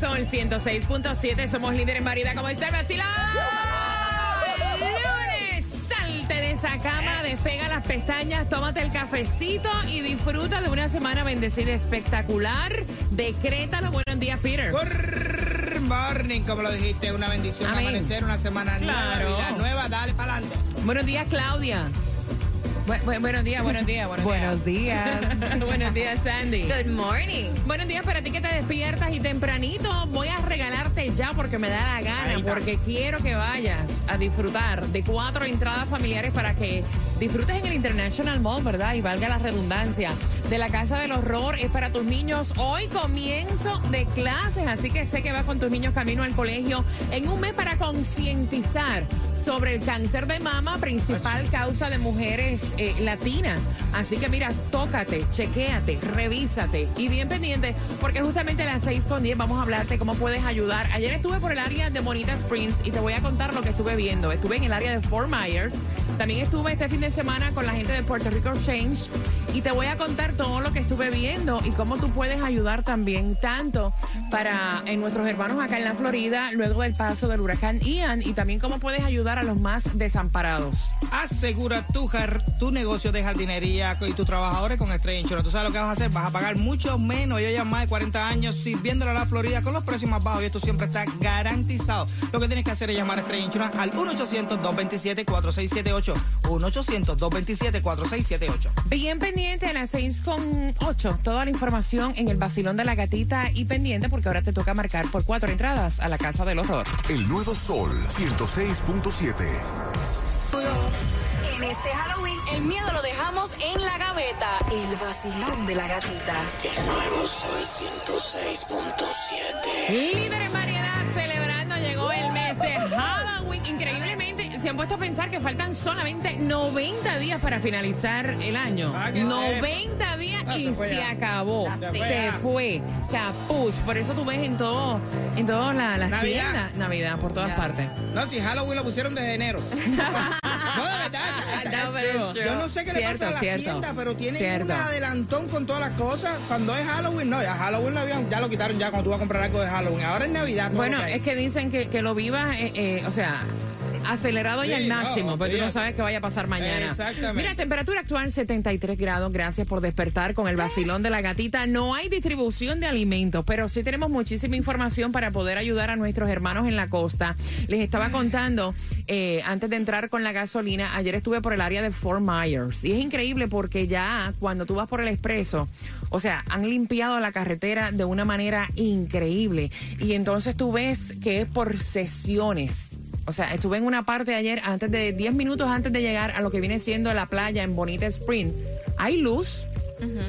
Sol 106.7 somos líderes en variedad como está el vacilón. Lunes, salte de esa cama, despega las pestañas, tómate el cafecito y disfruta de una semana bendecida espectacular. Decrétalo. Buenos días, Peter. Good morning, como lo dijiste, una bendición Amén. amanecer, una semana Claro. nueva, nueva, dale para adelante. Buenos días, Claudia. Bu- bu- buenos días, buenos días, buenos, Buenos días. días. buenos días, Sandy. Good morning. Buenos días para ti que te despiertas y tempranito voy a regalarte ya porque me da la gana, porque quiero que vayas a disfrutar de cuatro entradas familiares para que disfrutes en el International Mall, ¿verdad? Y valga la redundancia. De la Casa del Horror es para tus niños. Hoy comienzo de clases, así que sé que vas con tus niños camino al colegio en un mes para concientizar sobre el cáncer de mama, principal causa de mujeres eh, latinas. Así que mira, tócate, chequéate, revísate y bien pendiente, porque justamente a las 6 con 10 vamos a hablarte cómo puedes ayudar. Ayer estuve por el área de Bonita Springs y te voy a contar lo que estuve viendo. Estuve en el área de Fort Myers, también estuve este fin de semana con la gente de Puerto Rico Change y te voy a contar todo lo que estuve viendo y cómo tú puedes ayudar también tanto para en nuestros hermanos acá en la Florida luego del paso del huracán Ian y también cómo puedes ayudar a los más desamparados. Asegura tu, jar- tu negocio de jardinería y tus trabajadores con Estrella Insurance. Tú sabes lo que vas a hacer, vas a pagar mucho menos. Ellos llevan más de 40 años sirviéndole a la Florida con los precios más bajos y esto siempre está garantizado. Lo que tienes que hacer es llamar a Estrella Insurance al 1-800-227-4678. 1-800-227-4678. Bien pendiente a las 6 con 8, toda la información en el vacilón de la gatita y pendiente porque ahora te toca marcar por cuatro entradas a la Casa del Horror. El nuevo Sol 106.7. En este Halloween, el miedo lo dejamos en la gaveta. El vacilón de la gatita. Líder en variedad, celebrando, llegó el mes de Halloween. Increíblemente, se han puesto a pensar que faltan solamente 90 días para finalizar el año. Ah, que 90 días Ah, y se acabó. Se Se fue. Capuch. Por eso tú ves en todo, en todas la- las Navidad. tiendas Navidad por todas partes. No, si Halloween lo pusieron desde enero. no, de verdad. No, pero- Yo no sé qué le Cierto, pasa a las cierto. tiendas, pero tienen Cierto. un adelantón con todas las cosas. Cuando es Halloween, no, ya Halloween lo habían, ya lo quitaron ya cuando tú vas a comprar algo de Halloween. Ahora es Navidad. Bueno, es que dicen que, que lo vivas, eh, eh, o sea, acelerado y Sí, al no, máximo, pero tú no sabes qué vaya a pasar mañana. Exactamente. Mira, temperatura actual 73 grados. Gracias por despertar con el vacilón de la gatita. No hay distribución de alimentos, pero sí tenemos muchísima información para poder ayudar a nuestros hermanos en la costa. Les estaba contando eh, antes de entrar con la gasolina, ayer estuve por el área de Fort Myers y es increíble porque ya cuando tú vas por el expreso, o sea, han limpiado la carretera de una manera increíble y entonces tú ves que es por sesiones. O sea, estuve en una parte ayer, antes de 10 minutos antes de llegar a lo que viene siendo la playa en Bonita Spring. Hay luz,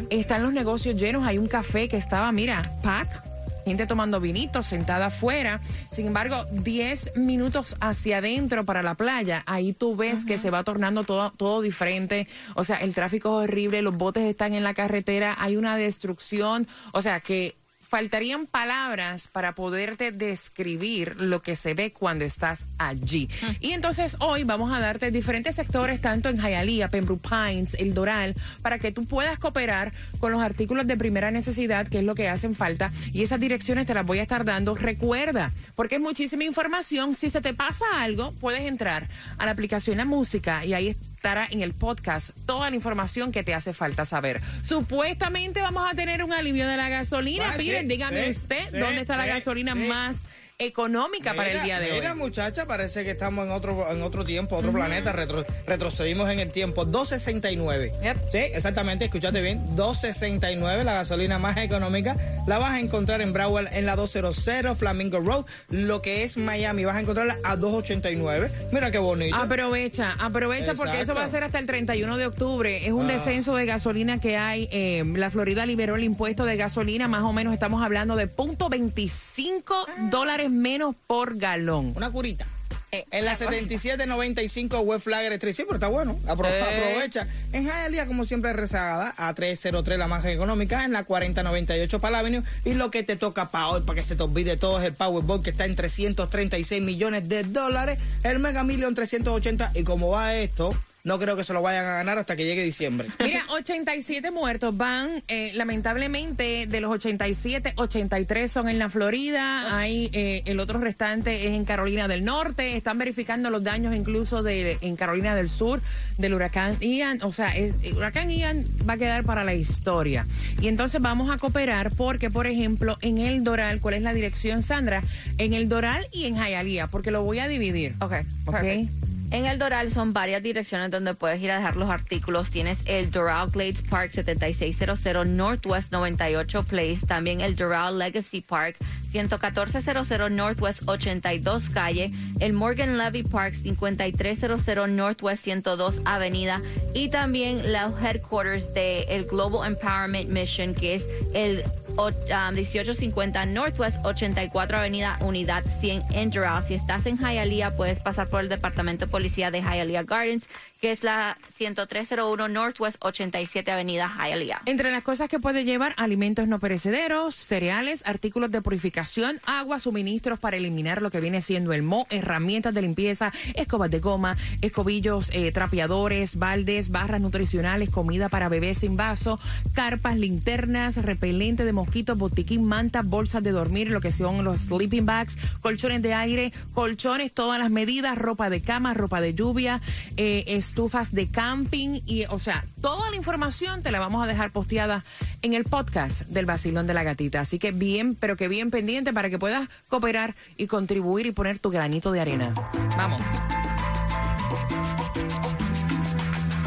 están los negocios llenos, hay un café que estaba, mira, pack, gente tomando vinito, sentada afuera. Sin embargo, 10 minutos hacia adentro para la playa, ahí tú ves que se va tornando todo, todo diferente. O sea, el tráfico es horrible, los botes están en la carretera, hay una destrucción. O sea, que faltarían palabras para poderte describir lo que se ve cuando estás allí. Y entonces hoy vamos a darte diferentes sectores, tanto en Hialeah, Pembroke Pines, El Doral, para que tú puedas cooperar con los artículos de primera necesidad, que es lo que hacen falta. Y esas direcciones te las voy a estar dando. Recuerda, porque es muchísima información. Si se te pasa algo, puedes entrar a la aplicación La Música y ahí estará en el podcast toda la información que te hace falta saber. Supuestamente vamos a tener un alivio de la gasolina. Ah, sí, Piden, dígame usted, ¿dónde está la gasolina más económica para el día de mira, hoy. muchacha, parece que estamos en otro en otro tiempo, otro planeta, retro- retrocedimos en el tiempo. 269. Yep. Sí, exactamente, escuchaste bien. 269, la gasolina más económica. La vas a encontrar en Broward en la 200 Flamingo Road. Lo que es Miami, vas a encontrarla a 289. Mira qué bonito. Aprovecha, aprovecha porque eso va a ser hasta el 31 de octubre. Es un Ah. descenso de gasolina que hay. eh, la Florida liberó el impuesto de gasolina, más o menos estamos hablando de punto 25 dólares menos por galón. Una curita. Eh, En la 7795 West Flagger Street. Sí, pero está bueno. Apro- Eh. Aprovecha. En Hialeah, como siempre, rezagada. A 303 la margen económica. En la 4098 para Avenue. Y lo que te toca para hoy, para que se te olvide todo, es el Powerball que está en 336 millones de dólares. El Mega Million 380. Y como va esto, no creo que se lo vayan a ganar hasta que llegue diciembre. Mira, 87 muertos van, eh, lamentablemente, de los 87, 83 son en la Florida, hay eh, el otro restante es en Carolina del Norte, están verificando los daños incluso de en Carolina del Sur del huracán Ian, o sea, es- el huracán Ian va a quedar para la historia. Y entonces vamos a cooperar porque, por ejemplo, en el Doral, ¿cuál es la dirección, Sandra? En el Doral y en Hialeah, porque lo voy a dividir. Ok, Ok. perfect. En el Doral son varias direcciones donde puedes ir a dejar los artículos. Tienes el Doral Glades Park 7600 Northwest 98 Place, también el Doral Legacy Park 11400 Northwest 82 Calle, el Morgan Levy Park 5300 Northwest 102 Avenida. Y también los headquarters de el Global Empowerment Mission que es el 1850 Northwest 84 Avenida Unidad 100 en Doral. Si estás en Hialeah, puedes pasar por el Departamento de Policía de Hialeah Gardens, que es la 10301 Northwest 87 Avenida Hialeah. Entre las cosas que puede llevar, alimentos no perecederos, cereales, artículos de purificación, agua, suministros para eliminar lo que viene siendo el moho, herramientas de limpieza, escobas de goma, escobillos, eh, trapeadores, baldes, barras nutricionales, comida para bebés sin vaso, carpas, linternas, repelente de mosquitos, botiquín, mantas, bolsas de dormir, lo que son los sleeping bags, colchones de aire, colchones, todas las medidas, ropa de cama, ropa de lluvia, eh, estufas de camping y, o sea, toda la información te la vamos a dejar posteada en el podcast del Basilón de la Gatita. Así que bien, pero que bien pendiente para que puedas cooperar y contribuir y poner tu granito de arena. Vamos.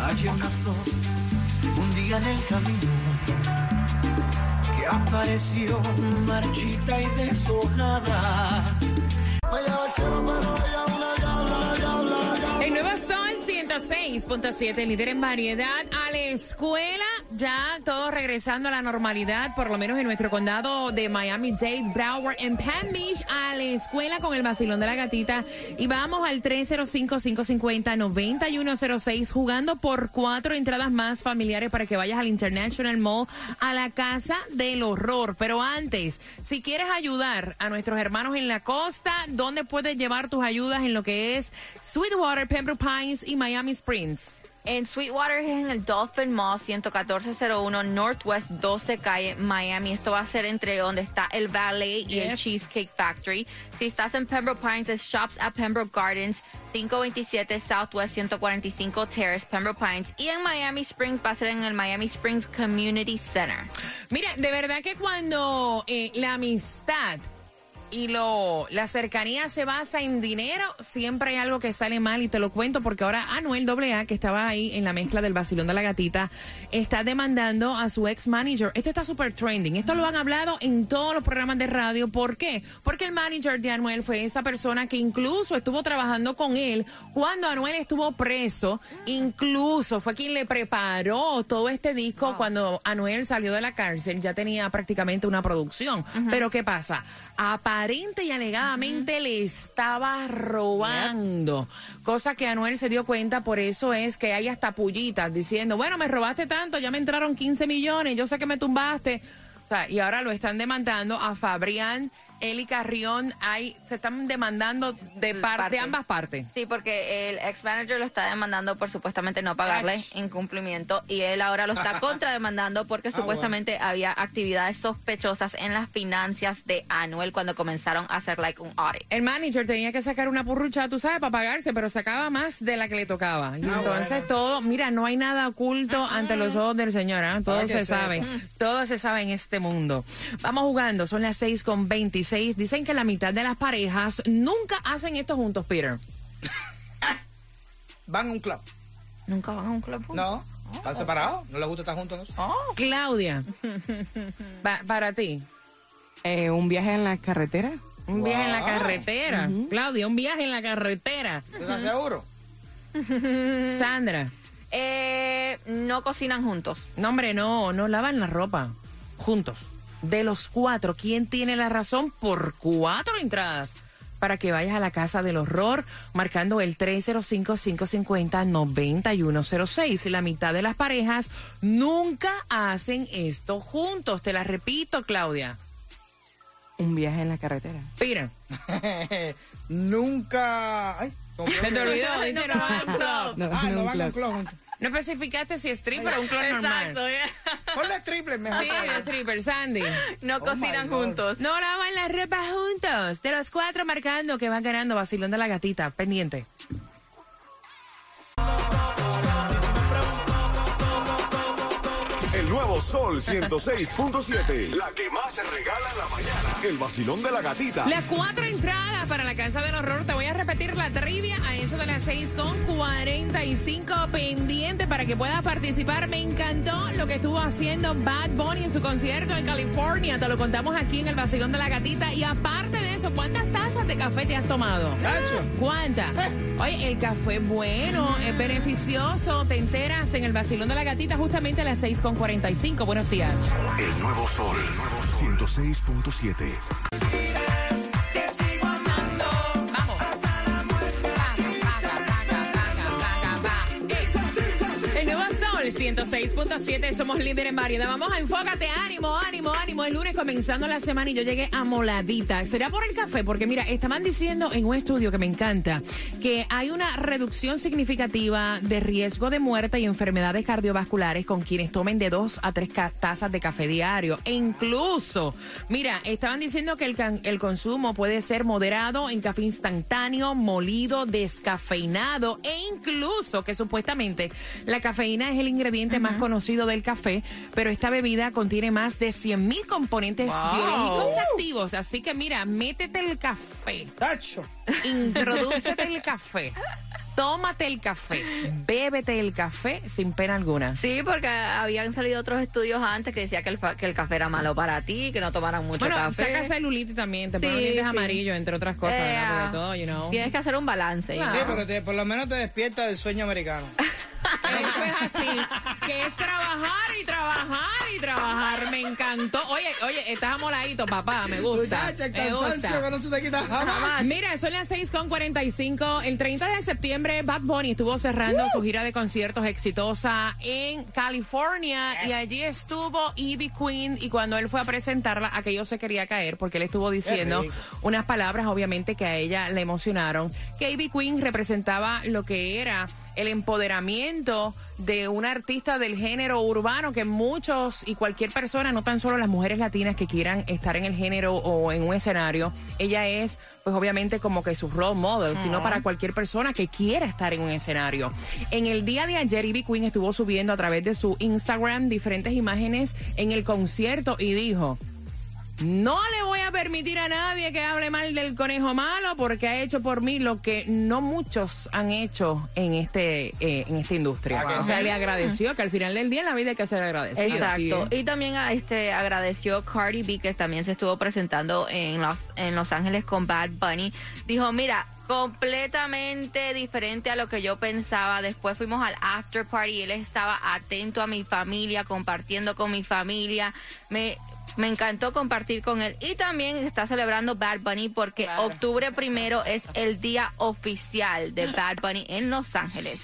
Hay una flor un día en el camino que apareció marchita y deshojada. El 6.7, líder en variedad. A la escuela, ya todo regresando a la normalidad, por lo menos en nuestro condado de Miami-Dade, Broward, en Palm Beach, a la escuela con el vacilón de la gatita. Y vamos al 305-550-9106, jugando por cuatro entradas más familiares para que vayas al International Mall, a la Casa del Horror. Pero antes, si quieres ayudar a nuestros hermanos en la costa, ¿dónde puedes llevar tus ayudas en lo que es Sweetwater, Pembroke Pines y Miami? Springs? En Sweetwater es en el Dolphin Mall 11401 Northwest 12 Calle, Miami. Esto va a ser entre donde está el Ballet y el. Cheesecake Factory. Si estás en Pembroke Pines, es Shops at Pembroke Gardens, 527 Southwest 145 Terrace, Pembroke Pines. Y en Miami Springs va a ser en el Miami Springs Community Center. Mira, de verdad que cuando eh, la amistad y lo la cercanía se basa en dinero, siempre hay algo que sale mal y te lo cuento porque ahora Anuel AA, que estaba ahí en la mezcla del vacilón de la gatita, está demandando a su ex manager. Esto está súper trending. Esto lo han hablado en todos los programas de radio. ¿Por qué? Porque el manager de Anuel fue esa persona que incluso estuvo trabajando con él cuando Anuel estuvo preso. Incluso fue quien le preparó todo este disco cuando Anuel salió de la cárcel. Ya tenía prácticamente una producción. Pero ¿qué pasa? Aparente y alegadamente le estaba robando. Cosa que Anuel se dio cuenta, por eso es que hay hasta pullitas diciendo, bueno, me robaste tanto, ya me entraron 15 millones, yo sé que me tumbaste. O sea, y ahora lo están demandando a Fabrián, Eli Carrión, hay, se están demandando de, par- Parte. de ambas partes. Sí, porque el ex manager lo está demandando por supuestamente no pagarle Ach. incumplimiento y él ahora lo está contrademandando porque Ah, supuestamente había actividades sospechosas en las finanzas de Anuel cuando comenzaron a hacer like un audit. El manager tenía que sacar una purrucha, tú sabes, para pagarse, pero sacaba más de la que le tocaba. Y Ah, entonces bueno. todo, mira, no hay nada oculto ante los ojos del Señor, ¿ah? Todo se sabe, todo se sabe en este mundo. Vamos jugando, son las 6 con 26. Dicen que la mitad de las parejas nunca hacen esto juntos, Peter. Van a un club. ¿Nunca van a un club? No, están separados. No les gusta estar juntos. ¿no? Claudia, pa- para ti, Eh, un viaje en la carretera. un viaje en la carretera. Claudia, un viaje en la carretera. ¿Estás seguro? Sandra, Eh, no cocinan juntos. no, hombre, no, no lavan la ropa juntos. De los cuatro, ¿quién tiene la razón por cuatro entradas? Para que vayas a la casa del horror, marcando el 305-550-9106. La mitad de las parejas nunca hacen esto juntos. Te la repito, Claudia. Un viaje en la carretera. Peter. Nunca. Ay, ¿cómo Se te olvidó, dice no van a un club. No, Ah, no no juntos. No especificaste si es stripper o un club normal. Ponle triple mejor. Sí, de stripper, Sandy. No Oh cocinan juntos. No lavan la ropa juntos. De los cuatro marcando que van ganando Basilón de la Gatita. Pendiente. El nuevo Sol 106.7. La que más se regala en la mañana. El vacilón de la gatita. Las cuatro entradas para la Casa del Horror. Te voy a repetir la trivia a eso de las 6 con 45 pendiente para que puedas participar. Me encantó lo que estuvo haciendo Bad Bunny en su concierto en California. Te lo contamos aquí en el Basilón de la Gatita. Y aparte de eso, ¿cuántas tazas de café te has tomado? ¿Cuántas? Oye, el café es bueno, es beneficioso. Te enteras en el Basilón de la Gatita justamente a las 6 con 45. Buenos días. El nuevo Sol 106.7. 106.7, somos líder en variedad. Vamos a enfócate, ánimo, ánimo, ánimo. El lunes comenzando la semana y yo llegué amoladita. ¿Será por el café? Porque mira, estaban diciendo en un estudio que me encanta que hay una reducción significativa de riesgo de muerte y enfermedades cardiovasculares con quienes tomen de dos a tres tazas de café diario. E incluso, mira, estaban diciendo que el, el consumo puede ser moderado en café instantáneo, molido, descafeinado e incluso que supuestamente la cafeína es el ingrediente más conocido del café, pero esta bebida contiene más de 100 mil componentes biológicos activos. Así que mira, métete el café, Tacho. introdúcete el café. Tómate el café, bébete el café sin pena alguna. Sí, porque habían salido otros estudios antes que decía que el, fa- que el café era malo para ti, que no tomaran mucho Bueno, café. saca celulitis también, te ponen Sí, dientes sí. amarillos, entre otras cosas, Eh, ¿verdad? Porque todo, you know. Tienes que hacer un balance. Claro. Sí, pero te- por lo menos te despierta del sueño americano. Eso es así, que es trabajar y trabajar y trabajar. Me encantó. Oye, oye, estás amoladito, papá, me gusta. Muchacha, el me cansancio gusta. que no se te quita jamás. Mira, son las 6 con 45. El 30 de septiembre, Bad Bunny estuvo cerrando su gira de conciertos exitosa en California y allí estuvo Ivy Queen y cuando él fue a presentarla, aquello se quería caer porque él estuvo diciendo unas palabras, obviamente, que a ella le emocionaron. Que Ivy Queen representaba lo que era el empoderamiento de una artista del género urbano que muchos y cualquier persona, no tan solo las mujeres latinas que quieran estar en el género o en un escenario, ella es pues obviamente como que su role model, sino para cualquier persona que quiera estar en un escenario. En el día de ayer, Ivy Queen estuvo subiendo a través de su Instagram diferentes imágenes en el concierto y dijo, no le voy a permitir a nadie que hable mal del conejo malo porque ha hecho por mí lo que no muchos han hecho en este eh, en esta industria. Ah, O sea, le agradeció que al final del día en la vida hay que ser agradecido. Exacto. Y también a, este agradeció Cardi B, que también se estuvo presentando en Los, en Los Ángeles con Bad Bunny. Dijo, mira, completamente diferente a lo que yo pensaba. Después fuimos al after party y él estaba atento a mi familia, compartiendo con mi familia. Me... Me encantó compartir con él y también está celebrando Bad Bunny porque Claro. octubre primero es el día oficial de Bad Bunny en Los Ángeles.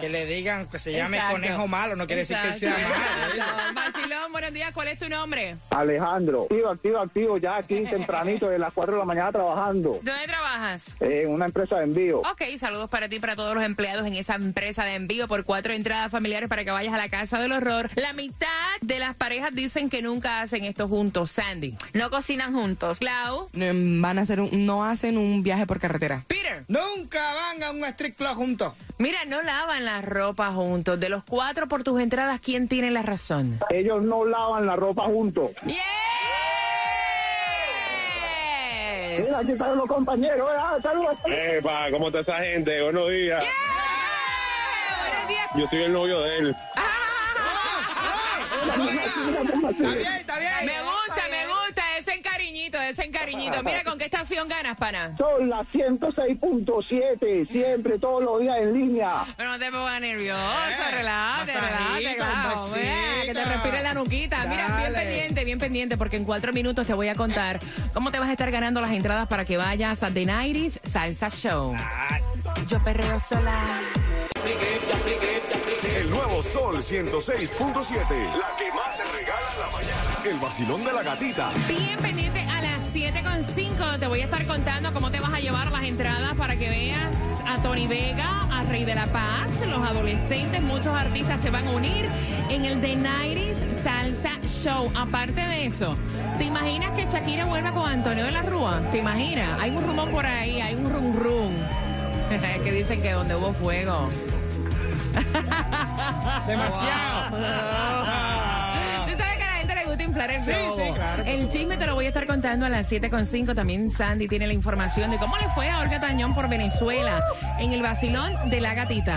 Que le digan que se llame Exacto. conejo malo, no quiere decir que sea malo. Vacilón, buenos días. ¿Cuál es tu nombre? Alejandro, activo, activo, activo, ya aquí tempranito, de las 4 de la mañana trabajando ¿Dónde trabajas? en una empresa de envío. Ok, saludos para ti y para todos los empleados en esa empresa de envío por cuatro entradas familiares para que vayas a la casa del horror. La mitad de las parejas dicen que nunca hacen esto juntos. Sandy. No cocinan juntos. Clau. No, Van a hacer un- no hacen un viaje por carretera. Peter. Nunca van a un street club juntos. Mira, no lavan la ropa juntos. De los cuatro por tus entradas, ¿quién tiene la razón? Ellos no lavan la ropa juntos. ¡Yeah! Yes. Mira, aquí están los compañeros. ¿eh? Ah, saludos. Epa, ¿cómo está esa gente? Buenos días. Buenos días. Yo soy el novio de él. Está bien, está bien. Me gusta, me gusta ese encariñito, ese encariñito. Mira, ¿con qué estación ganas, pana? Son las 106.7, siempre, todos los días en línea. Pero no te pongas nervioso, Eh, relájate, relájate, claro. Vea, Que te respire la nuquita. Mira, bien pendiente, bien pendiente, porque en cuatro minutos te voy a contar cómo te vas a estar ganando las entradas para que vayas a The Nighties Salsa Show. Yo perreo sola. El nuevo Sol 106.7. La que más se regala en la mañana. El vacilón de la gatita. Bien pendiente 7.5 te voy a estar contando cómo te vas a llevar las entradas para que veas a Tony Vega, a Rey de la Paz, los adolescentes, muchos artistas se van a unir en el The Nighties Salsa Show. Aparte de eso, ¿te imaginas que Shakira vuelva con Antonio de la Rúa? ¿Te imaginas? Hay un rumor por ahí, hay un rum rum. que dicen que donde hubo fuego. Demasiado. Inflar el Sí, globo. sí, claro. El chisme te lo voy a estar contando a las 7.5. También Sandy tiene la información de cómo le fue a Olga Tañón por Venezuela en el vacilón de la gatita.